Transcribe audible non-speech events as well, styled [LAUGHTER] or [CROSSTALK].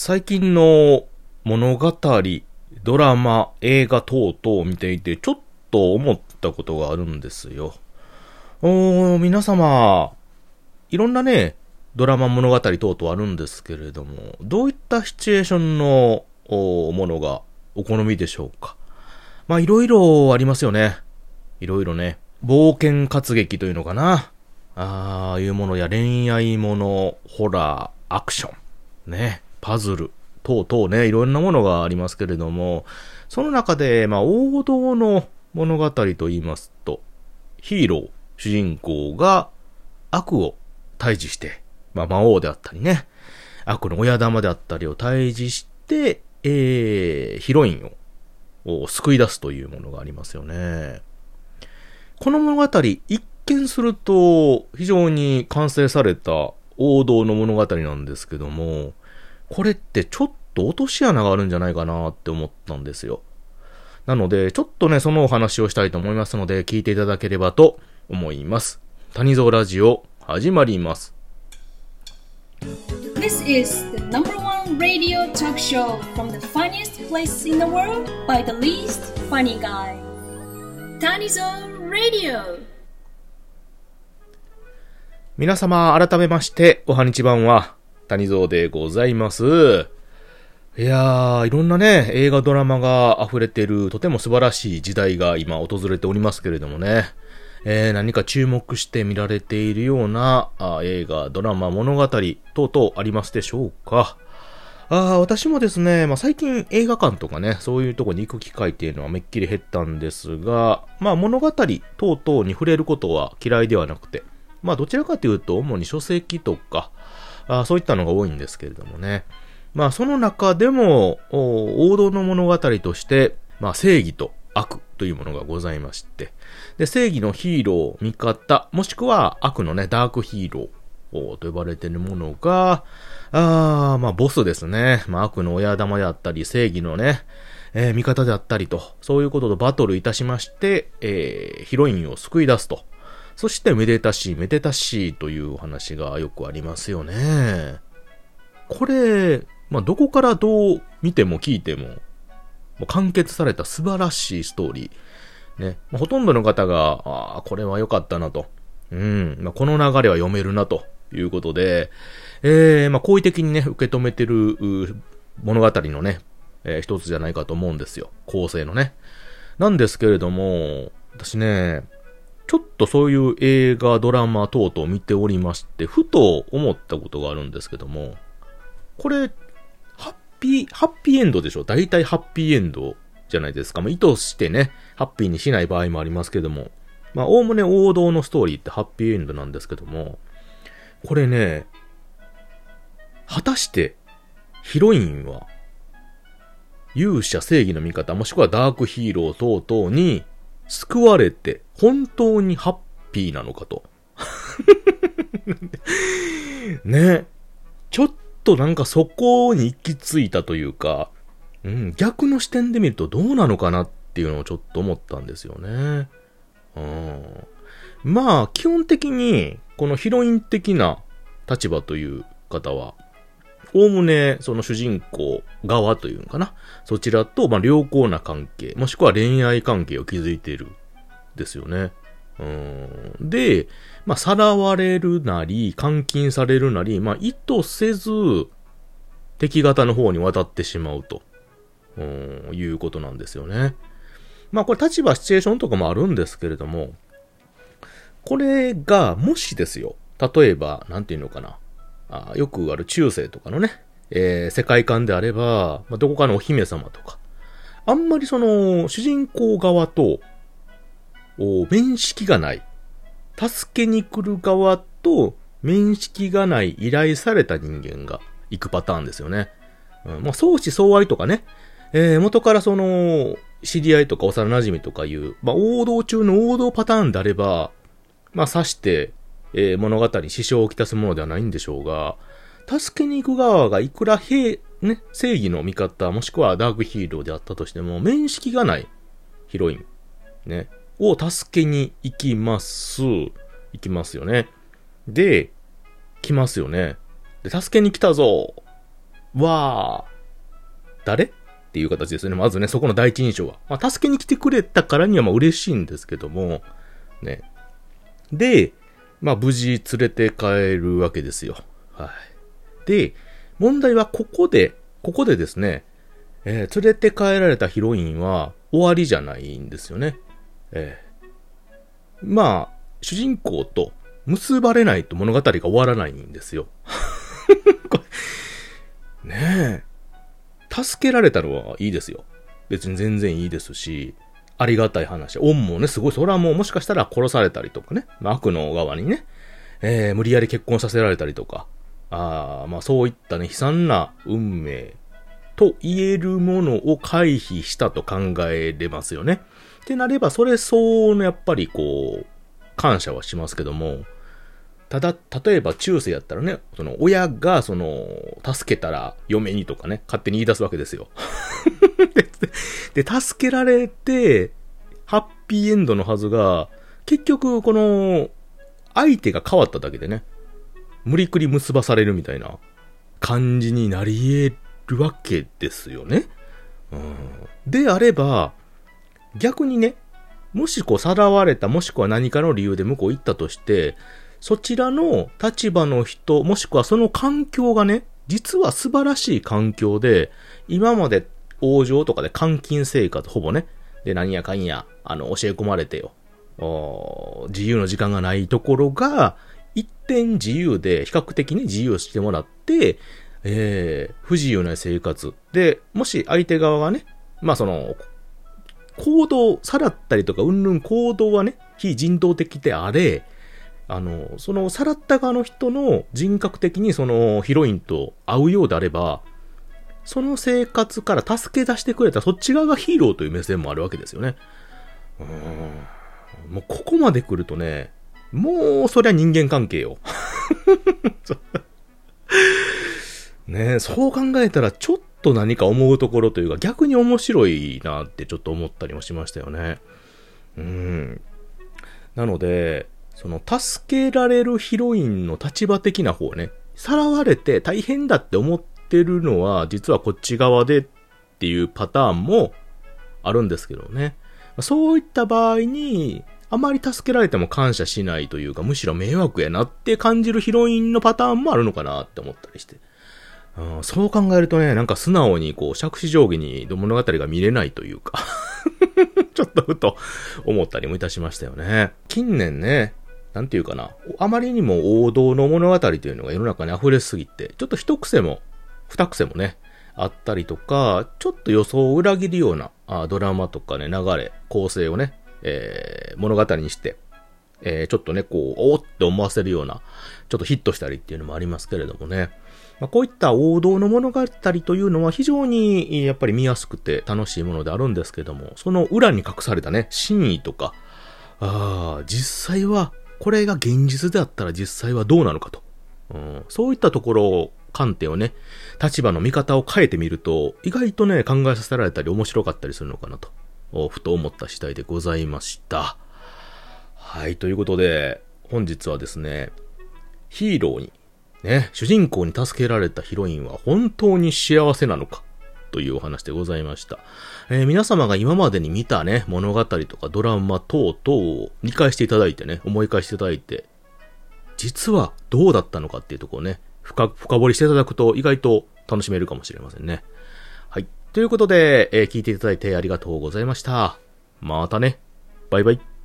最近の物語、ドラマ、映画等々を見ていて、ちょっと思ったことがあるんですよ。おー、皆様、いろんなね、ドラマ物語等々あるんですけれども、どういったシチュエーションのものがお好みでしょうか？まあ、いろいろありますよね。いろいろね。冒険活劇というのかな。ああいうものや恋愛もの、ホラー、アクション、ね、パズル、等々ね、いろんなものがありますけれども、その中で、まあ、王道の物語と言いますと、ヒーロー、主人公が悪を退治して、まあ、魔王であったりね、悪の親玉であったりを退治して、えー、ヒロインを救い出すというものがありますよね。この物語、一見すると非常に完成された王道の物語なんですけども、これってちょっと落とし穴があるんじゃないかなって思ったんですよ。なので、ちょっとね、そのお話をしたいと思いますので、聞いていただければと思います。谷蔵ラジオ、始まります。This is the number one radio talk show from the funniest place in the world by the least funny guy. Tanizone Radio! 皆様、改めまして、おはにちばんは、谷蔵でございます。いやー、いろんなね、映画ドラマが溢れてる、とても素晴らしい時代が今訪れておりますけれどもね。えー、何か注目して見られているようなあ映画、ドラマ、物語等々ありますでしょうかあ私もですね、まあ、最近映画館とかね、そういうとこに行く機会っていうのはめっきり減ったんですが、まあ物語等々に触れることは嫌いではなくて、まあどちらかというと主に書籍とか、あそういったのが多いんですけれどもね。まあその中でも王道の物語として、まあ正義と悪というものがございまして、で、正義のヒーロー、味方、もしくは悪のね、ダークヒーローと呼ばれているものが、あ、まあボスですね。まあ悪の親玉であったり、正義のね、えー、味方であったりと、そういうこととバトルいたしまして、えー、ヒロインを救い出すと。そしてめでたし、めでたしというお話がよくありますよね。これ、まあ、どこからどう見ても聞いても、も完結された素晴らしいストーリー。ね。まあ、ほとんどの方が、ああ、これは良かったなと。うん。まあ、この流れは読めるなということで、えー、まあ、好意的にね、受け止めてる物語のね、えー、一つじゃないかと思うんですよ。構成のね。なんですけれども、私ね、ちょっとそういう映画、ドラマ等々見ておりまして、ふと思ったことがあるんですけども、これ、ハッピー、ハッピーエンドでしょ？大体ハッピーエンドじゃないですか。まあ、意図してね、ハッピーにしない場合もありますけども、まあ、おおむね王道のストーリーってハッピーエンドなんですけども、これね、果たして、ヒロインは、勇者正義の味方、もしくはダークヒーロー等々に救われて本当にハッピーなのかと。[LAUGHS] ね。ちょっとなんかそこに行き着いたというか、うん、逆の視点で見るとどうなのかなっていうのをちょっと思ったんですよね。うん、まあ、基本的に、このヒロイン的な立場という方は、おおむね、その主人公側というのかな。そちらと、まあ、良好な関係、もしくは恋愛関係を築いている。ですよね。うん。で、まあ、さらわれるなり、監禁されるなり、まあ、意図せず、敵方の方に渡ってしまうと、うん、いうことなんですよね。まあ、これ立場、シチュエーションとかもあるんですけれども、これが、もしですよ、例えば、なんていうのかな。あよくある中世とかのね、えー、世界観であれば、まあ、どこかのお姫様とか、あんまりその、主人公側と、面識がない。助けに来る側と、面識がない依頼された人間が行くパターンですよね。うん、まあ、相思相愛とかね、えー、元からその、知り合いとか幼馴染とかいう、まあ、王道中の王道パターンであれば、まあ、刺して、えー、物語に支障をきたすものではないんでしょうが、助けに行く側がいくら平、ね、正義の味方、もしくはダークヒーローであったとしても、面識がないヒロイン、ね、を助けに行きます。行きますよね。で、来ますよね。で、助けに来たぞは、誰？っていう形ですね。まずね、そこの第一印象は。まあ、助けに来てくれたからにはまあ嬉しいんですけども、ね。で、まあ、無事連れて帰るわけですよ。はい。で、問題はここで、ここでですね、えー、連れて帰られたヒロインは終わりじゃないんですよね。えー、まあ、主人公と結ばれないと物語が終わらないんですよ。[LAUGHS] ねえ。助けられたのはいいですよ。別に全然いいですし、ありがたい話。恩もね、すごい、それはもうもしかしたら殺されたりとかね、まあ、悪の側にね、えー、無理やり結婚させられたりとか、あまあそういったね、悲惨な運命と言えるものを回避したと考えれますよね。ってなれば、それ相応のやっぱりこう、感謝はしますけども、ただ、例えば中世やったらね、その親がその、助けたら嫁にとかね、勝手に言い出すわけですよ。で、助けられて、ハッピーエンドのはずが、結局この、相手が変わっただけでね、無理くり結ばされるみたいな感じになり得るわけですよね。うん、であれば、逆にね、もしこう、さらわれた、もしくは何かの理由で向こう行ったとして、そちらの立場の人、もしくはその環境がね、実は素晴らしい環境で、今まで王城とかで監禁生活、ほぼね、で、何やかんや、あの、教え込まれてよ。自由の時間がないところが、一点自由で、比較的に自由してもらって、えー、不自由な生活。で、もし相手側がね、まあその、行動、さらったりとか、うんぬん行動はね、非人道的であれ、あの、その、さらった側の人の人格的にそのヒロインと会うようであれば、その生活から助け出してくれたそっち側がヒーローという目線もあるわけですよね。うん。もうここまで来るとね、もうそりゃ人間関係よ。[LAUGHS] ねそう考えたらちょっと何か思うところというか逆に面白いなってちょっと思ったりもしましたよね。うん。なので、その助けられるヒロインの立場的な方ね、さらわれて大変だって思ってるのは実はこっち側でっていうパターンもあるんですけどね。そういった場合に、あまり助けられても感謝しないというか、むしろ迷惑やなって感じるヒロインのパターンもあるのかなって思ったりして。うん、そう考えるとね、なんか素直にこう、杓子定規に物語が見れないというか [LAUGHS] ちょっとふと思ったりもいたしましたよね。近年ね、なんていうかな、あまりにも王道の物語というのが世の中に溢れすぎて、ちょっと一癖も、二癖もね、あったりとか、ちょっと予想を裏切るようなあドラマとかね、流れ、構成をね、えー、物語にして、えー、ちょっとね、こう、おーって思わせるような、ちょっとヒットしたりっていうのもありますけれどもね。まあ、こういった王道の物語というのは非常にやっぱり見やすくて楽しいものであるんですけども、その裏に隠されたね、真意とか、ああ、実際は、これが現実であったら実際はどうなのかと。うん、そういったところを、観点をね、立場の見方を変えてみると、意外とね、考えさせられたり面白かったりするのかなと、ふと思った次第でございました。はい、ということで、本日はですね、ヒーローにね、主人公に助けられたヒロインは本当に幸せなのかというお話でございました。えー、皆様が今までに見たね、物語とかドラマ等々を理解していただいてね、思い返していただいて、実はどうだったのかっていうところをね、深掘りしていただくと意外と楽しめるかもしれませんね。はい。ということで、えー、聞いていただいてありがとうございました。またね。バイバイ。